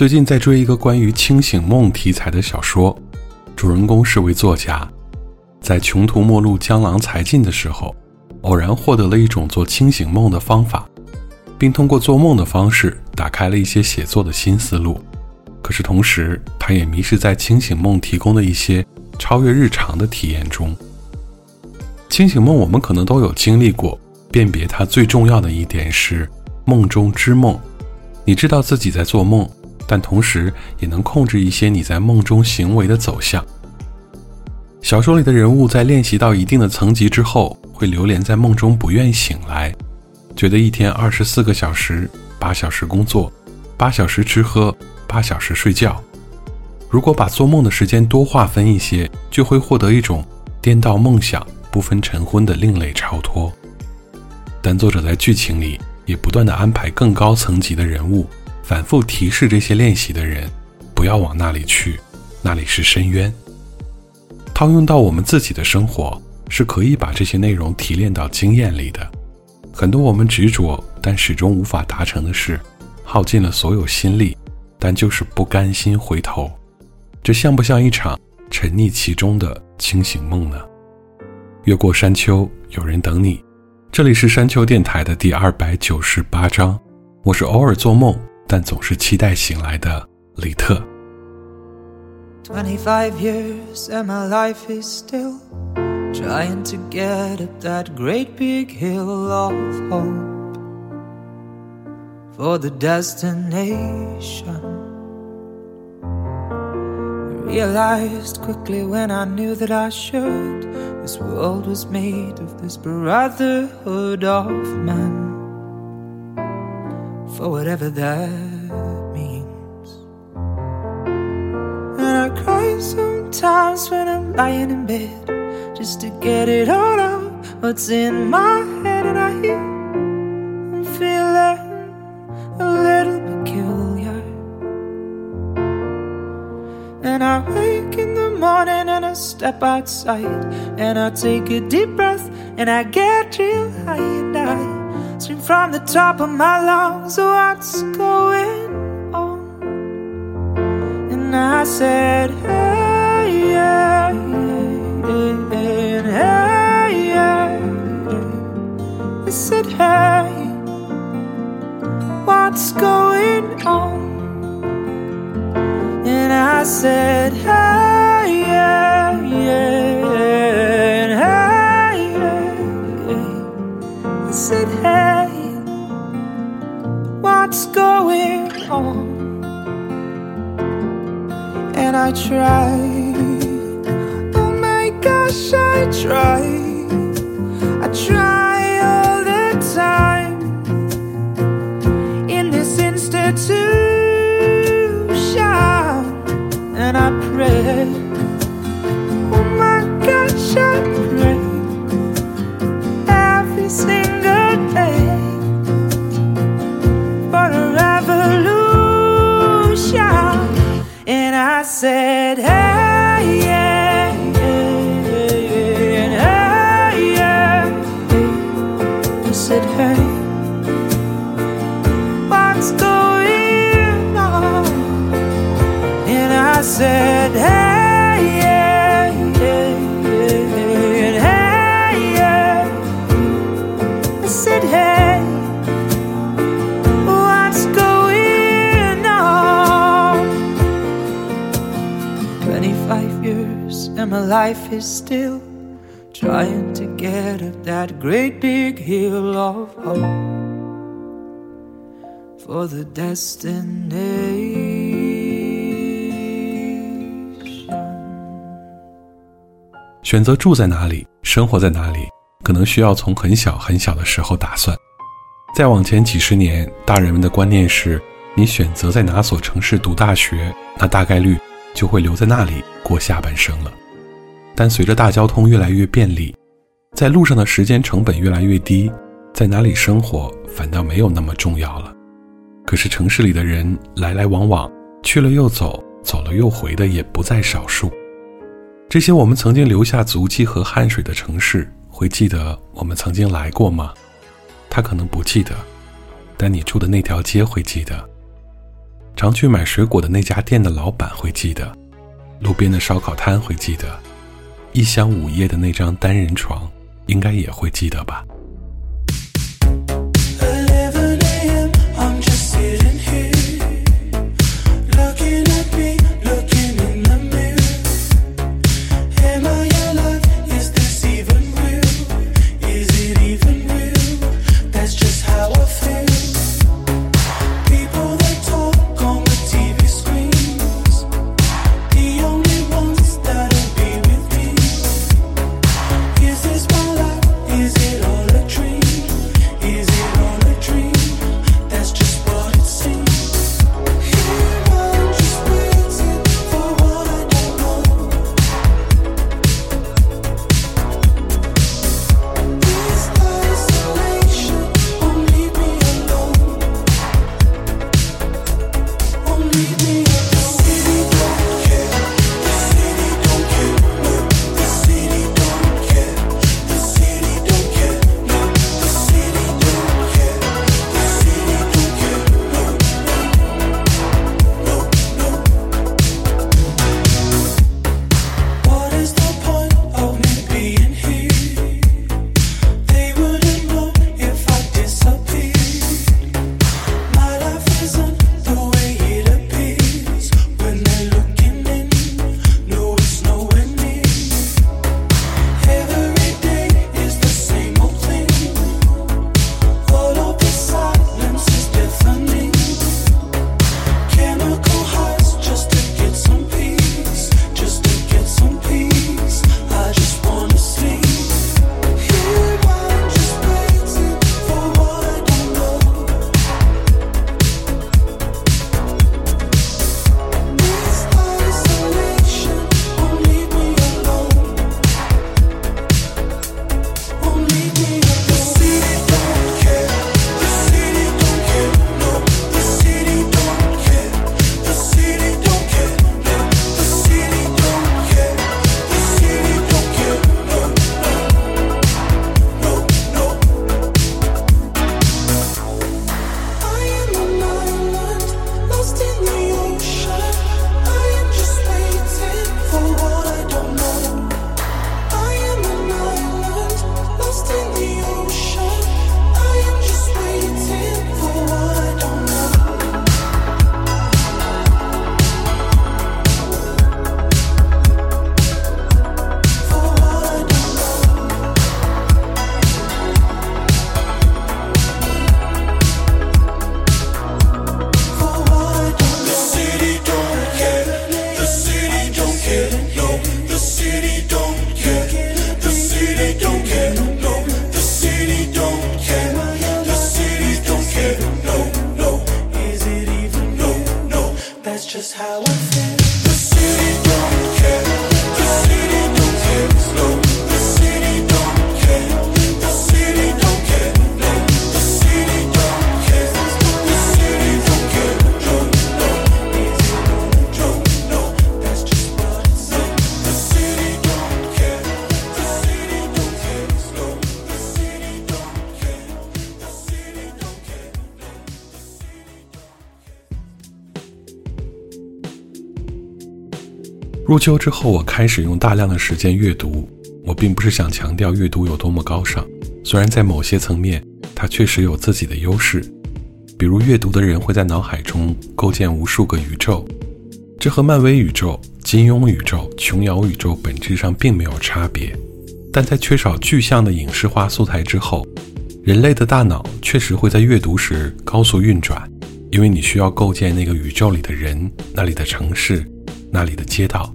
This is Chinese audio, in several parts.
最近在追一个关于清醒梦题材的小说，主人公是位作家，在穷途末路、江郎才尽的时候，偶然获得了一种做清醒梦的方法，并通过做梦的方式打开了一些写作的新思路。可是同时，他也迷失在清醒梦提供的一些超越日常的体验中。清醒梦我们可能都有经历过，辨别它最重要的一点是梦中之梦，你知道自己在做梦。但同时也能控制一些你在梦中行为的走向。小说里的人物在练习到一定的层级之后，会流连在梦中不愿醒来，觉得一天二十四个小时，八小时工作，八小时吃喝，八小时睡觉。如果把做梦的时间多划分一些，就会获得一种颠倒梦想、不分晨昏的另类超脱。但作者在剧情里也不断的安排更高层级的人物。反复提示这些练习的人，不要往那里去，那里是深渊。套用到我们自己的生活，是可以把这些内容提炼到经验里的。很多我们执着但始终无法达成的事，耗尽了所有心力，但就是不甘心回头。这像不像一场沉溺其中的清醒梦呢？越过山丘，有人等你。这里是山丘电台的第二百九十八章，我是偶尔做梦。但总是期待醒来的李特。 25 years and my life is still trying to get up that great big hill of hope for the destination. I realized quickly when I knew that I should. This world was made of this brotherhood of men for whatever that means. And I cry sometimes when I'm lying in bed just to get it all out what's in my head, and I hear I'm feeling a little peculiar. And I wake in the morning and I step outside and I take a deep breath and I get real high and I Scream from the top of my lungs, what's going on? And I said, hey, yeah, hey, yeah. I said, hey, what's going on? And I said, hey, yeah, yeah, said, hey, what's going on? And I tried, oh my gosh, I tried, life is still trying to get up that great big hill of hope for the destination. 选择住在哪里，生活在哪里，可能需要从很小很小的时候打算。再往前几十年，大人们的观念是：你选择在哪所城市读大学，那大概率就会留在那里过下半生了。但随着大交通越来越便利，在路上的时间成本越来越低，在哪里生活反倒没有那么重要了。可是城市里的人来来往往，去了又走，走了又回的也不在少数。这些我们曾经留下足迹和汗水的城市，会记得我们曾经来过吗？他可能不记得，但你住的那条街会记得。常去买水果的那家店的老板会记得，路边的烧烤摊会记得，一厢午夜的那张单人床，应该也会记得吧。Leave me 入秋之后，我开始用大量的时间阅读。我并不是想强调阅读有多么高尚，虽然在某些层面，它确实有自己的优势。比如，阅读的人会在脑海中构建无数个宇宙，这和漫威宇宙、金庸宇宙、琼瑶宇宙本质上并没有差别。但在缺少具象的影视化素材之后，人类的大脑确实会在阅读时高速运转，因为你需要构建那个宇宙里的人、那里的城市、那里的街道，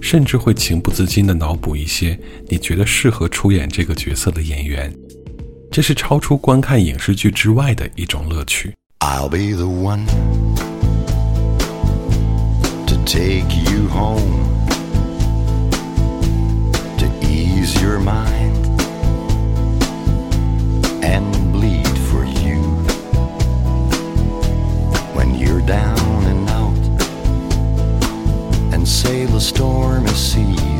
甚至会情不自禁地脑补一些你觉得适合出演这个角色的演员。这是超出观看影视剧之外的一种乐趣。I'll be the one to take you home to ease your mind and bleed for you when you're down sail a stormy sea.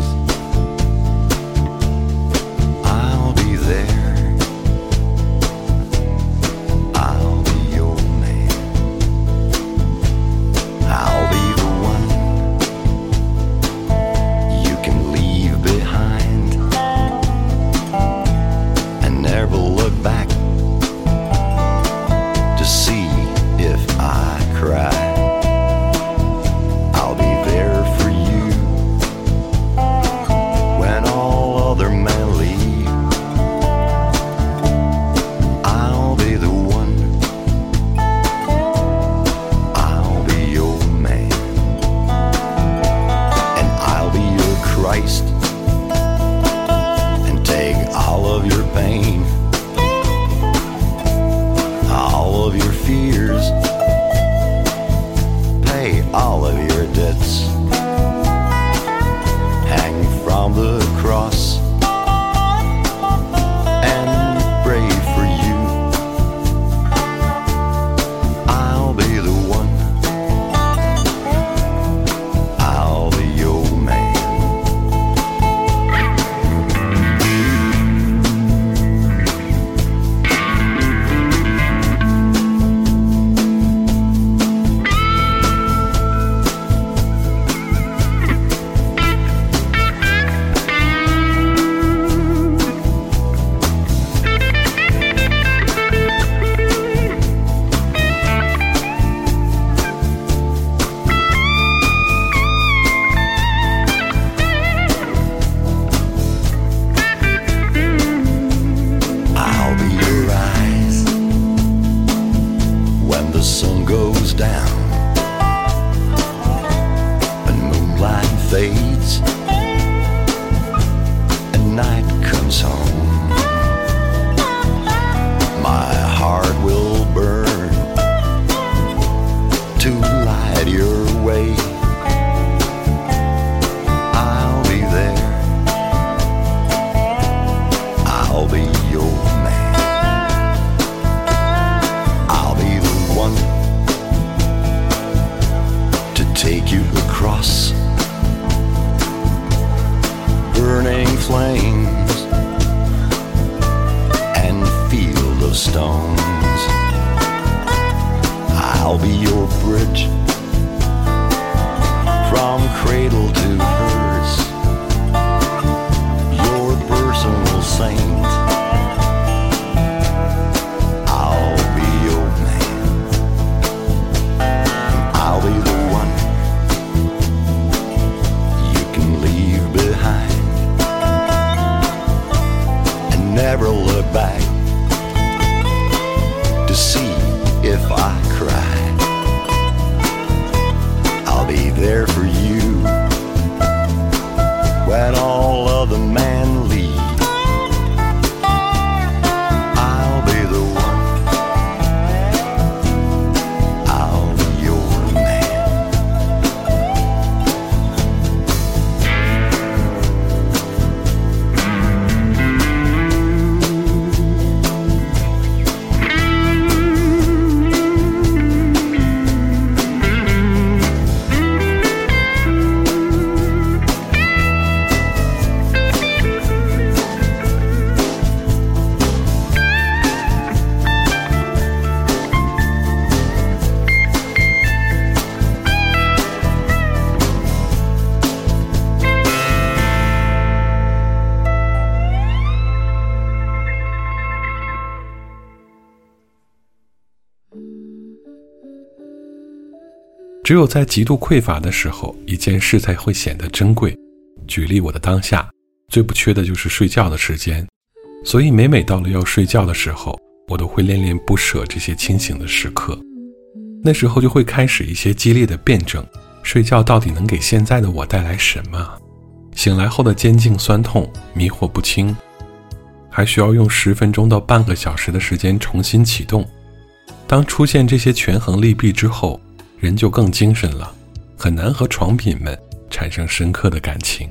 只有在极度匮乏的时候，一件事才会显得珍贵。举例，我的当下最不缺的就是睡觉的时间，所以每每到了要睡觉的时候，我都会恋恋不舍这些清醒的时刻。那时候就会开始一些激烈的辩证：睡觉到底能给现在的我带来什么？醒来后的肩颈酸痛，迷惑不清，还需要用十分钟到半个小时的时间重新启动。当出现这些权衡利弊之后，人就更精神了，很难和床品们产生深刻的感情。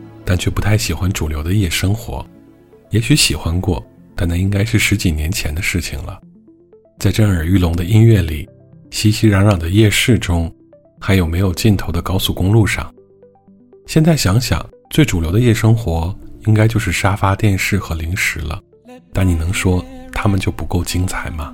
但却不太喜欢主流的夜生活。也许喜欢过，但那应该是十几年前的事情了。在震耳欲聋的音乐里，熙熙攘攘的夜市中，还有没有尽头的高速公路上。现在想想，最主流的夜生活应该就是沙发、电视和零食了。但你能说他们就不够精彩吗？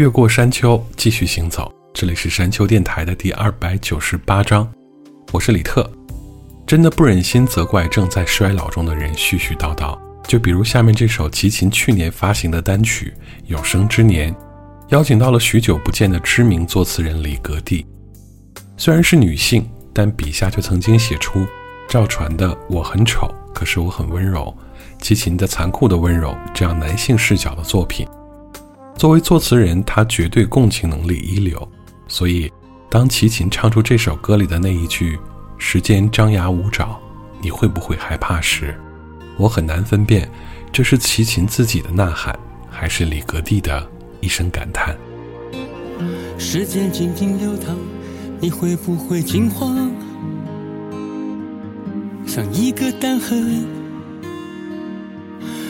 越过山丘，继续行走。这里是山丘电台的第二百九十八章，我是李特。真的不忍心责怪正在衰老中的人絮絮叨叨。就比如下面这首齐秦去年发行的单曲《有生之年》，邀请到了许久不见的知名作词人李格弟。虽然是女性，但笔下却曾经写出赵传的“我很丑，可是我很温柔”，齐秦的“残酷的温柔”这样男性视角的作品。作为作词人，他绝对共情能力一流。所以，当齐秦唱出这首歌里的那一句“时间张牙舞爪，你会不会害怕”时，我很难分辨，这是齐秦自己的呐喊，还是李格弟的一声感叹。时间静静流淌，你会不会惊慌？像一个弹痕，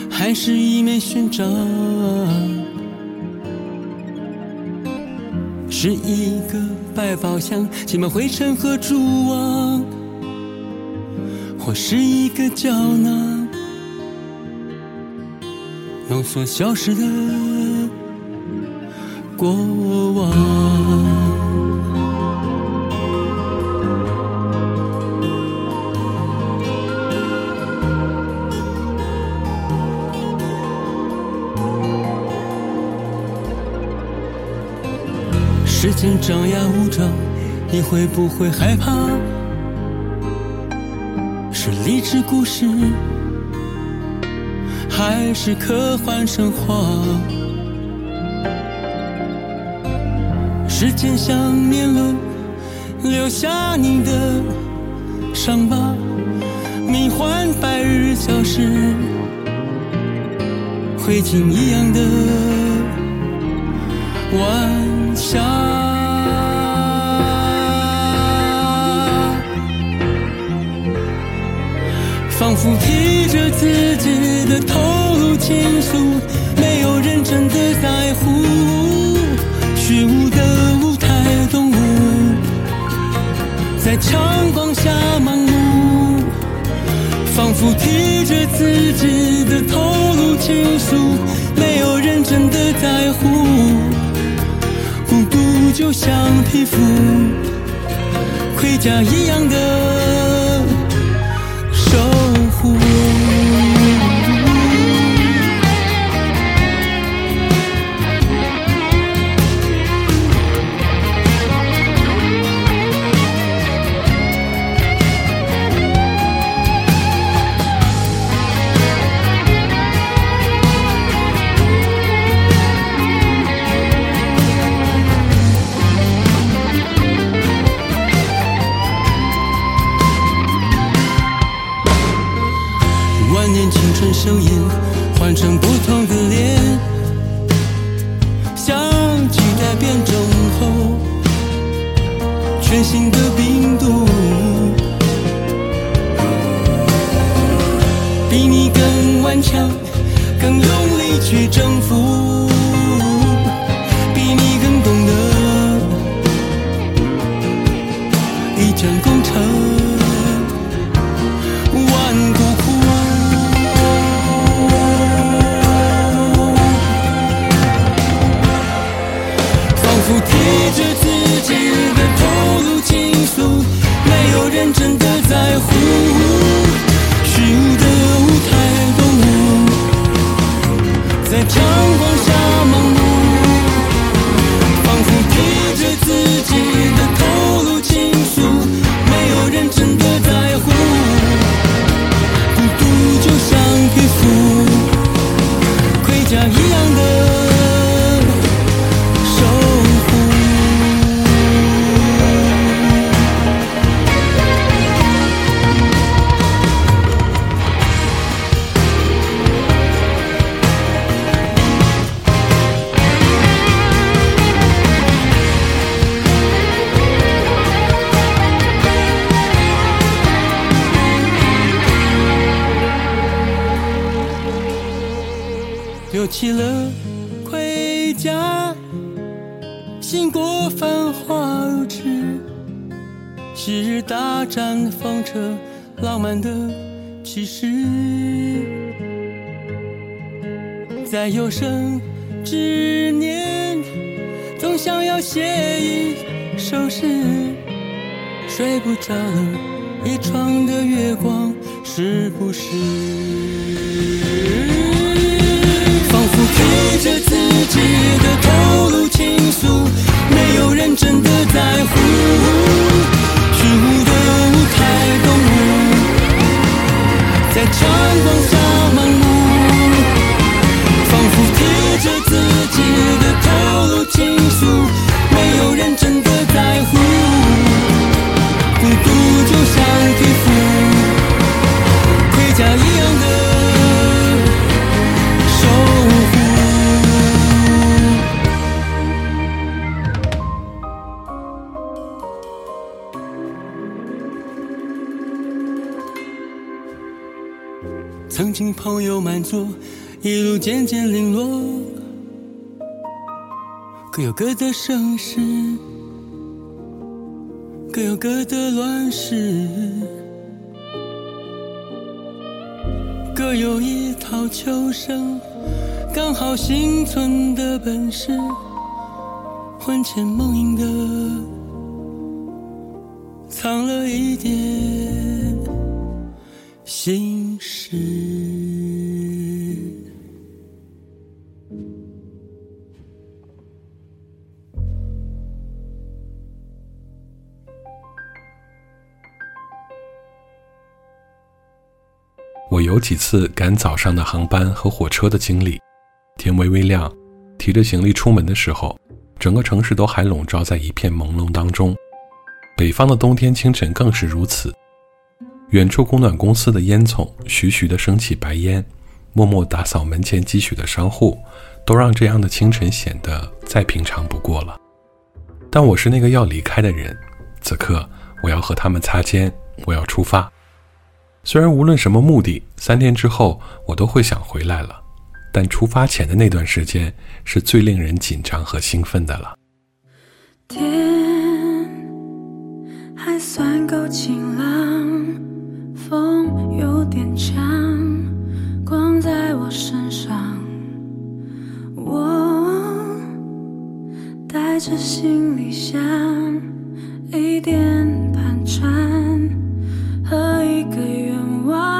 还是一枚勋章？是一个百宝箱，挤满灰尘和蛛网，或是一个胶囊，浓缩消失的过往。时间张牙舞爪，你会不会害怕？是励志故事，还是科幻神话？时间像年轮，留下你的伤疤，迷幻白日消失，灰烬一样的晚霞。仿佛披着自己的头颅倾诉，没有人真的在乎。虚无的舞台动物，在强光下盲目。仿佛披着自己的头颅倾诉，没有人真的在乎。孤独就像皮肤，盔甲一样的。你更顽强更用力去征服比你更懂得一将功成万骨枯仿佛提着自己的头颅倾诉没有人真的在乎。在强光在有生之年总想要写一首诗，睡不着了，一床的月光是不是？仿佛披着自己的头颅倾诉，没有人真的在乎。虚无的舞台动物，在阳光下盲目，自己的套路倾诉，没有人真的在乎。孤独就像皮肤，盔甲一样的守护。曾经朋友满座，一路渐渐零落，各有各的盛世，各有各的乱世，各有一套求生、刚好幸存的本事，魂牵梦萦的藏了一点心事。有几次赶早上的航班和火车的经历，天微微亮，提着行李出门的时候，整个城市都还笼罩在一片朦胧当中。北方的冬天清晨更是如此。远处供暖公司的烟囱徐徐地升起白烟，默默打扫门前积蓄的商户，都让这样的清晨显得再平常不过了。但我是那个要离开的人，此刻我要和他们擦肩，我要出发。虽然无论什么目的，三天之后我都会想回来了，但出发前的那段时间是最令人紧张和兴奋的了。天还算够晴朗，风有点强，光在我身上。我带着行李箱，一点盘缠和一个愿望。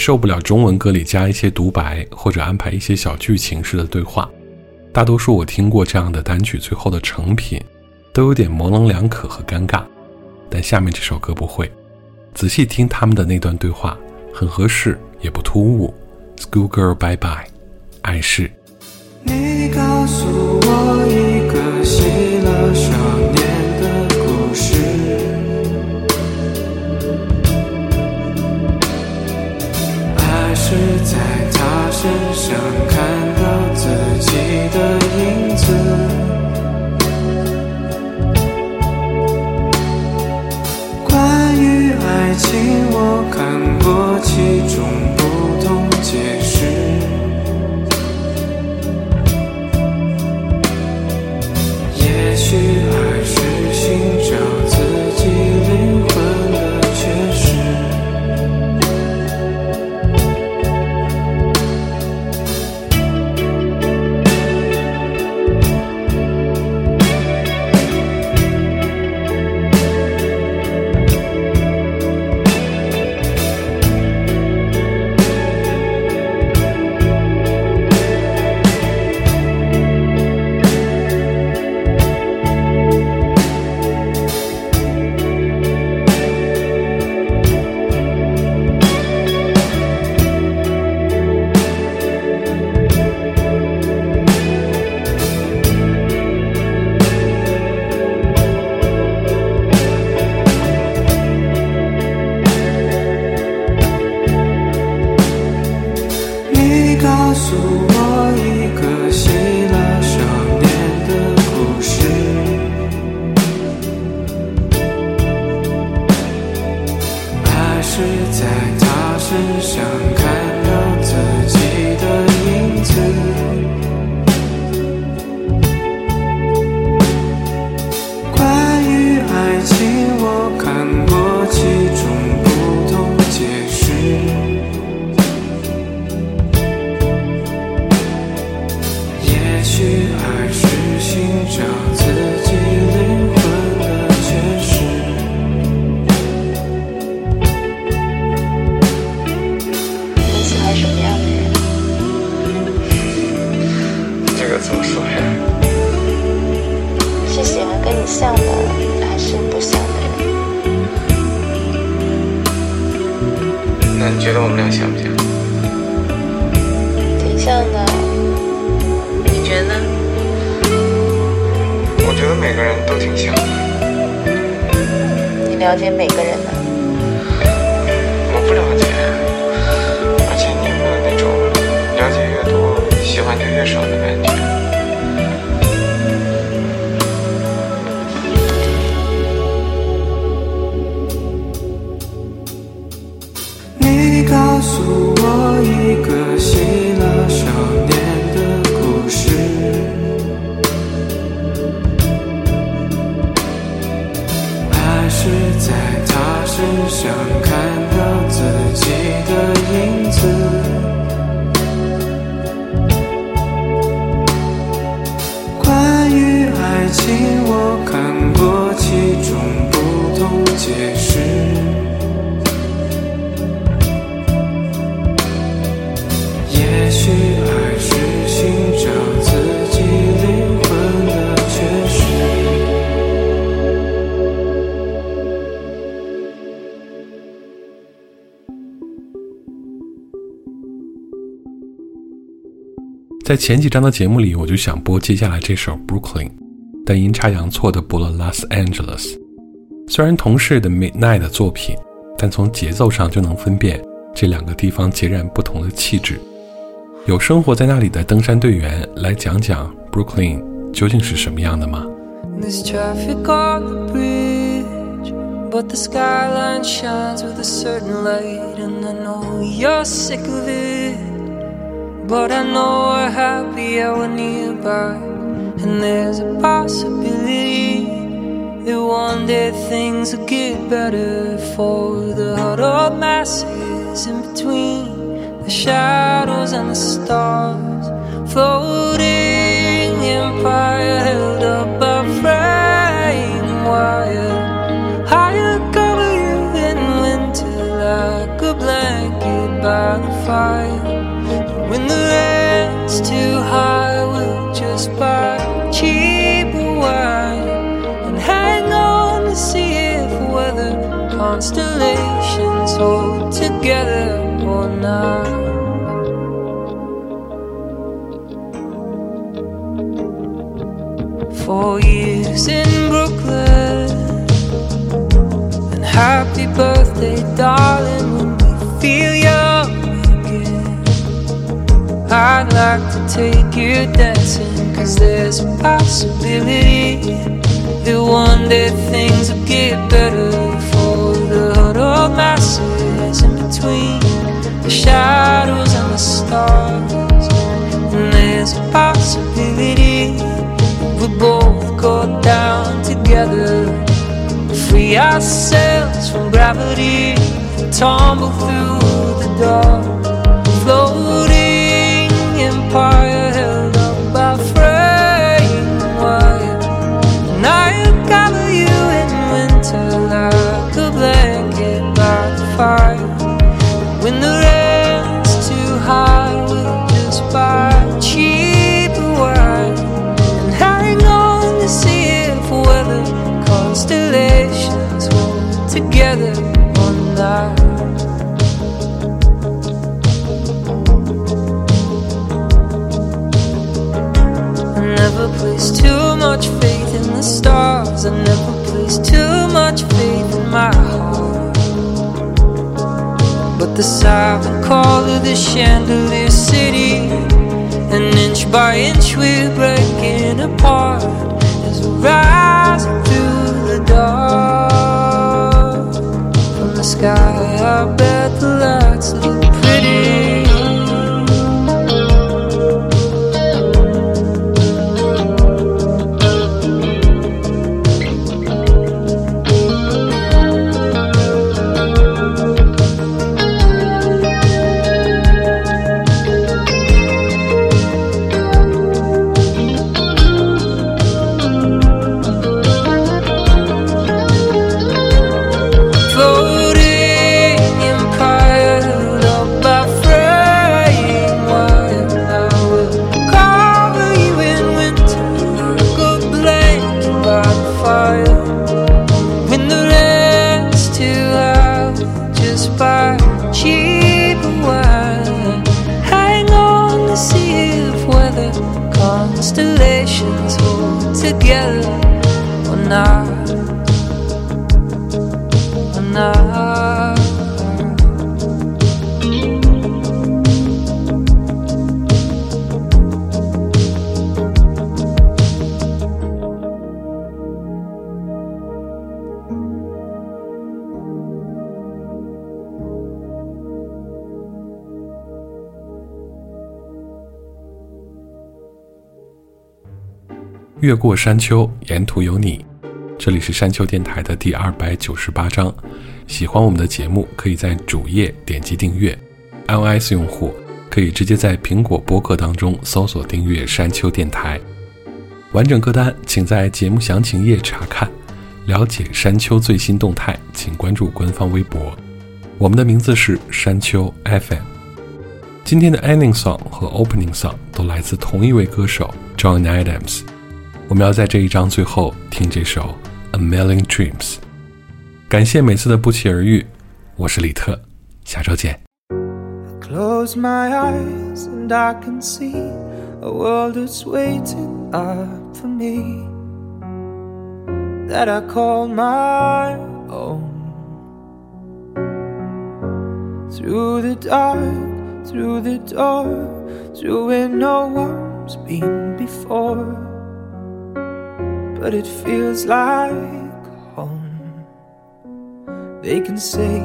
受不了中文歌里加一些独白或者安排一些小剧情式的对话。大多数我听过这样的单曲，最后的成品都有点模棱两可和尴尬。但下面这首歌不会，仔细听他们的那段对话，很合适，也不突兀。Schoolgirl bye bye，爱是。你告诉我一个心想看到自己。在前几章的节目里，我就想播接下来这首《Brooklyn》，但阴差阳错的播了《Los Angeles》。虽然同是的 Midnight 作品，但从节奏上就能分辨这两个地方截然不同的气质。有生活在那里的登山队员来讲讲 Brooklyn 究竟是什么样的吗？There's traffic on the bridge, but the skyline shines with a certain light. And I know you're sick of it, but I know we're happy hour nearby. And there's a possibility that one day things will get better for the huddled masses in between the shadows and the stars. Floating constellations hold together or not. Four years in Brooklyn, and happy birthday, darling, when we feel young again. I'd like to take you dancing, cause there's a possibility that one day things will get better masses in between. The shadows and the stars. And there's a possibility we both go down together, free ourselves from gravity, tumble through the dark, constellations hold together or not. Or not.《越过山丘，沿途有你》，这里是山丘电台的第二百九十八章。喜欢我们的节目，可以在主页点击订阅；iOS 用户可以直接在苹果播客当中搜索订阅山丘电台。完整歌单请在节目详情页查看。了解山丘最新动态，请关注官方微博。我们的名字是山丘 FM。今天的 ending song 和 opening song 都来自同一位歌手 John Adams。我们要在这一章最后听这首《A Million Dreams》。感谢每次的不期而遇，我是李特，下周见。 Close my eyes and I can see a world that's waiting up for me that I call my own. Through the dark, through the door, through where no one's been before. But it feels like home. They can say,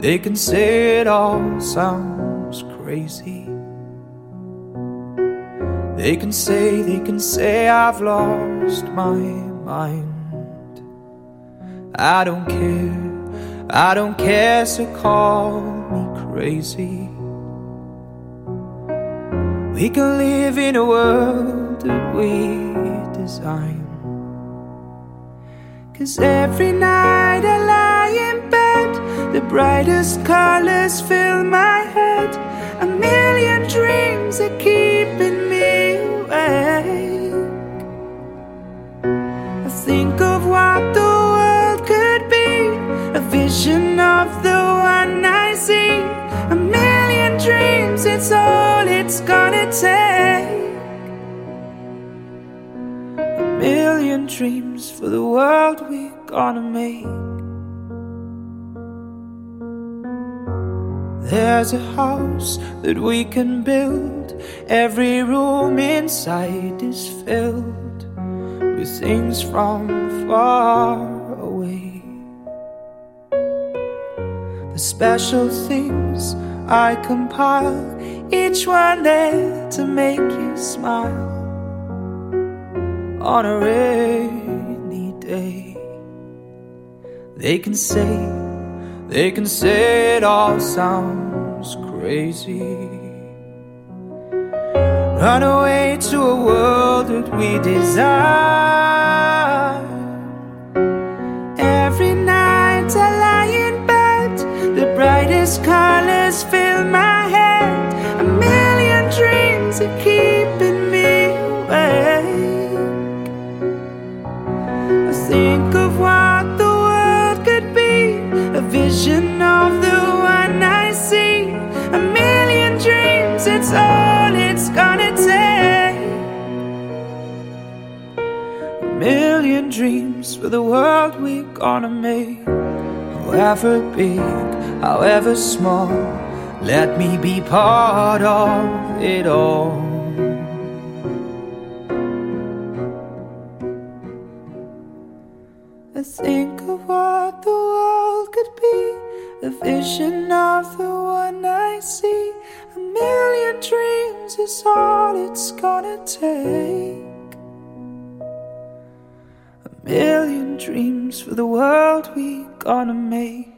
they can say it all sounds crazy. They can say, they can say I've lost my mind. I don't care, I don't care, so call me crazy. We can live in a world that we design. Cause every night I lie in bed, the brightest colors fill my head. A million dreams are keeping me awake. I think of what the world could be, a vision of the one I see. A million dreams, it's all it's gonna take. A million dreams for the world we're gonna make. There's a house that we can build. Every room inside is filled with things from far away. The special things I compile, each one there to make you smile on a rainy They can say, they can say it all sounds crazy. Run away to a world that we desire. Every night I lie in bed, the brightest colors fill my head. A million dreams are vision of the one I see. A million dreams, it's all it's gonna take. A million dreams for the world we're gonna make. However big, however small, let me be part of it all. I think of what the world could be, a vision of the one I see. A million dreams is all it's gonna take. A million dreams for the world we gonna make.